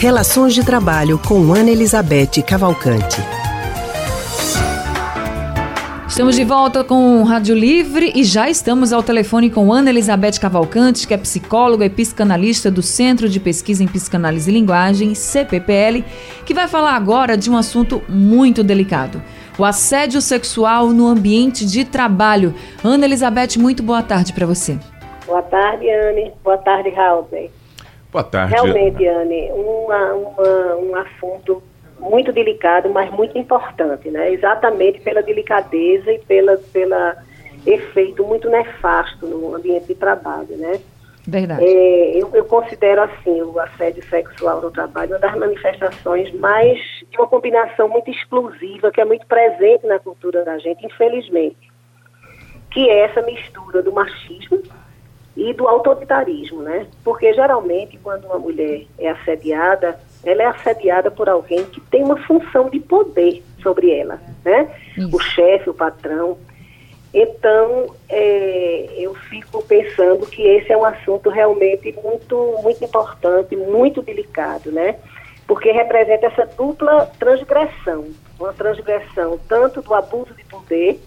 Relações de Trabalho com Ana Elizabeth Cavalcante. Estamos de volta com o Rádio Livre e já estamos ao telefone com Ana Elizabeth Cavalcante, que é psicóloga e psicanalista do Centro de Pesquisa em Psicanálise e Linguagem, CPPL, que vai falar agora de um assunto muito delicado. O assédio sexual no ambiente de trabalho. Ana Elizabeth, muito boa tarde para você. Boa tarde, Anne. Boa tarde, Raul. Boa tarde. Realmente, Anne, uma, uma, um assunto muito delicado, mas muito importante, né? Exatamente pela delicadeza e pela, pela efeito muito nefasto no ambiente de trabalho, né? Verdade. É, eu, eu, considero assim o assédio sexual no trabalho uma das manifestações mais de uma combinação muito explosiva que é muito presente na cultura da gente, infelizmente, que é essa mistura do machismo e do autoritarismo, né? Porque geralmente quando uma mulher é assediada, ela é assediada por alguém que tem uma função de poder sobre ela, né? Isso. O chefe, o patrão. Então, é, eu fico pensando que esse é um assunto realmente muito, muito importante, muito delicado, né? Porque representa essa dupla transgressão, uma transgressão tanto do abuso de poder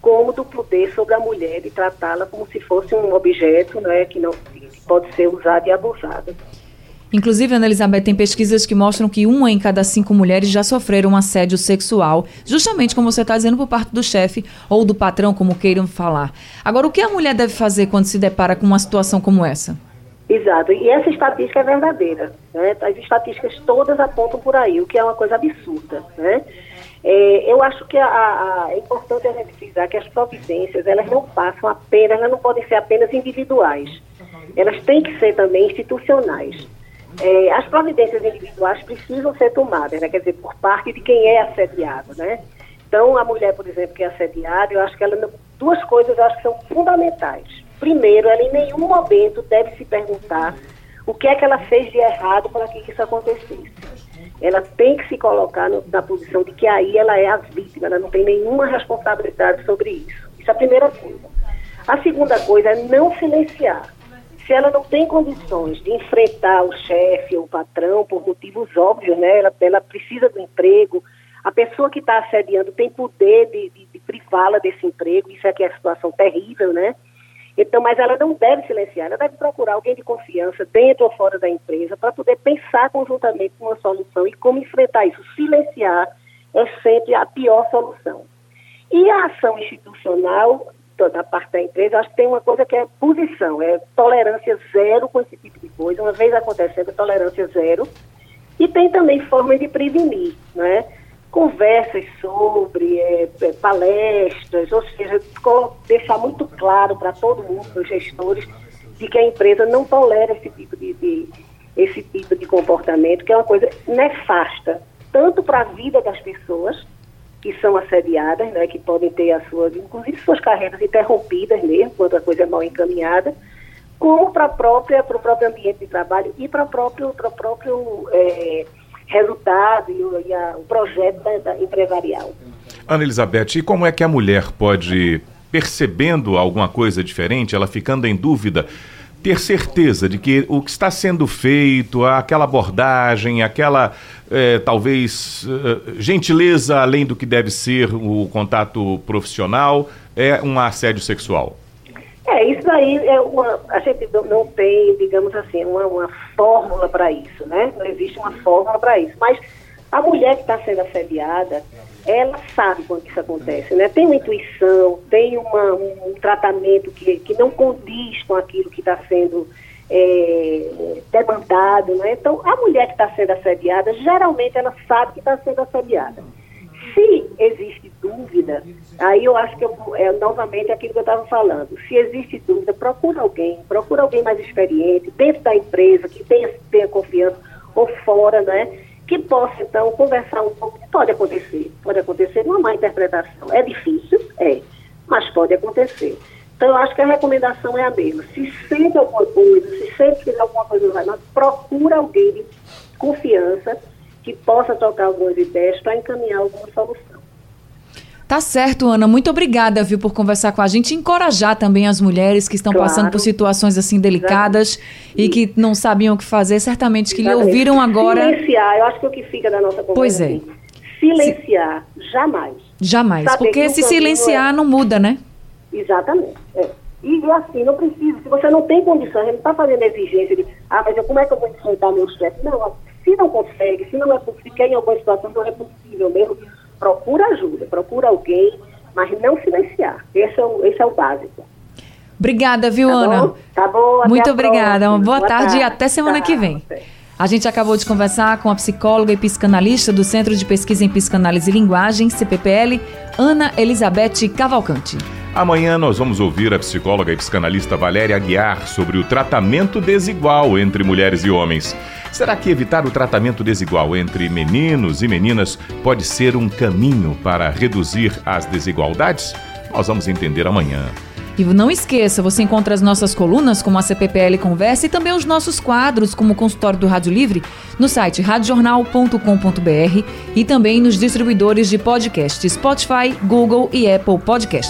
como do poder sobre a mulher e tratá-la como se fosse um objeto né, que não que pode ser usado e abusado. Inclusive, Ana Elizabeth, tem pesquisas que mostram que uma em cada cinco mulheres já sofreram um assédio sexual, justamente como você está dizendo, por parte do chefe ou do patrão, como queiram falar. Agora, o que a mulher deve fazer quando se depara com uma situação como essa? Exato, e essa estatística é verdadeira. Né? As estatísticas todas apontam por aí, o que é uma coisa absurda. Né? É, eu acho que a, a, é importante a gente frisar que as providências, elas não passam apenas, elas não podem ser apenas individuais. Elas têm que ser também institucionais. É, as providências individuais precisam ser tomadas, né? quer dizer, por parte de quem é assediado, né? Então, a mulher, por exemplo, que é assediada, eu acho que ela, duas coisas eu acho que são fundamentais. Primeiro, ela em nenhum momento deve se perguntar o que é que ela fez de errado para que isso acontecesse ela tem que se colocar no, na posição de que aí ela é a vítima, ela não tem nenhuma responsabilidade sobre isso. Isso é a primeira coisa. A segunda coisa é não silenciar. Se ela não tem condições de enfrentar o chefe ou o patrão por motivos óbvios, né? Ela, ela precisa do emprego, a pessoa que está assediando tem poder de, de, de privá-la desse emprego, isso é que é a situação terrível, né? Então, mas ela não deve silenciar, ela deve procurar alguém de confiança dentro ou fora da empresa para poder pensar conjuntamente uma solução e como enfrentar isso. Silenciar é sempre a pior solução. E a ação institucional da parte da empresa, acho que tem uma coisa que é posição, é tolerância zero com esse tipo de coisa. Uma vez acontecendo, tolerância zero. E tem também formas de prevenir, né? Conversas sobre, é, é, palestras, ou seja, deixar muito claro para todo mundo, os gestores, de que a empresa não tolera esse tipo de, de esse tipo de comportamento, que é uma coisa nefasta, tanto para a vida das pessoas que são assediadas, né, que podem ter as suas, inclusive suas carreiras interrompidas mesmo, quando a coisa é mal encaminhada, como para para o próprio ambiente de trabalho e para o próprio para o próprio é, resultado e, o, e a, o projeto da, da empresarial. Ana Elizabeth, e como é que a mulher pode, percebendo alguma coisa diferente, ela ficando em dúvida, ter certeza de que o que está sendo feito, aquela abordagem, aquela é, talvez é, gentileza além do que deve ser o contato profissional, é um assédio sexual? É, isso aí é uma. A gente não tem, digamos assim, uma, uma fórmula para isso, né? Não existe uma fórmula para isso. Mas a mulher que está sendo assediada, ela sabe quando isso acontece, né? Tem uma intuição, tem uma, um tratamento que, que não condiz com aquilo que está sendo é, demandado, né? Então, a mulher que está sendo assediada, geralmente ela sabe que está sendo assediada. Se existe dúvida, aí eu acho que eu, é novamente aquilo que eu estava falando. Se existe dúvida, procura alguém, procura alguém mais experiente, dentro da empresa, que tenha, tenha confiança, ou fora, né? Que possa, então, conversar um pouco. Pode acontecer, pode acontecer uma má interpretação. É difícil? É, mas pode acontecer. Então, eu acho que a recomendação é a mesma. Se sente alguma coisa, se sente que alguma coisa vai, procura alguém de confiança que possa trocar algumas ideias para encaminhar alguma solução. Tá certo, Ana. Muito obrigada, viu, por conversar com a gente encorajar também as mulheres que estão Claro. passando por situações assim delicadas e que não sabiam o que fazer. Certamente que lhe Exatamente. ouviram agora. Silenciar, eu acho que o que fica da nossa conversa Pois é. assim, silenciar, jamais. Jamais. Saber Porque se silenciar é- não muda, né? Exatamente. é. E assim, não precisa, se você não tem condição, gente não está fazendo exigência de, ah, mas eu, como é que eu vou enfrentar meu chefe? Não, se não consegue, se não é possível, quer em alguma situação não é possível mesmo, procura ajuda, procura alguém, mas não silenciar. Esse é o, esse é o básico. Obrigada, viu, Tá Ana? bom? Tá bom, até Muito a obrigada. Uma próxima. boa, tarde e até semana que vem. A gente acabou de conversar com a psicóloga e psicanalista do Centro de Pesquisa em Psicanálise e Linguagem, CPPL, Ana Elizabeth Cavalcante. Amanhã nós vamos ouvir a psicóloga e psicanalista Valéria Aguiar sobre o tratamento desigual entre mulheres e homens. Será que evitar o tratamento desigual entre meninos e meninas pode ser um caminho para reduzir as desigualdades? Nós vamos entender amanhã. E não esqueça, você encontra as nossas colunas, como a CPPL Conversa, e também os nossos quadros, como o consultório do Rádio Livre, no site radiojornal.com.br e também nos distribuidores de podcast Spotify, Google e Apple Podcast.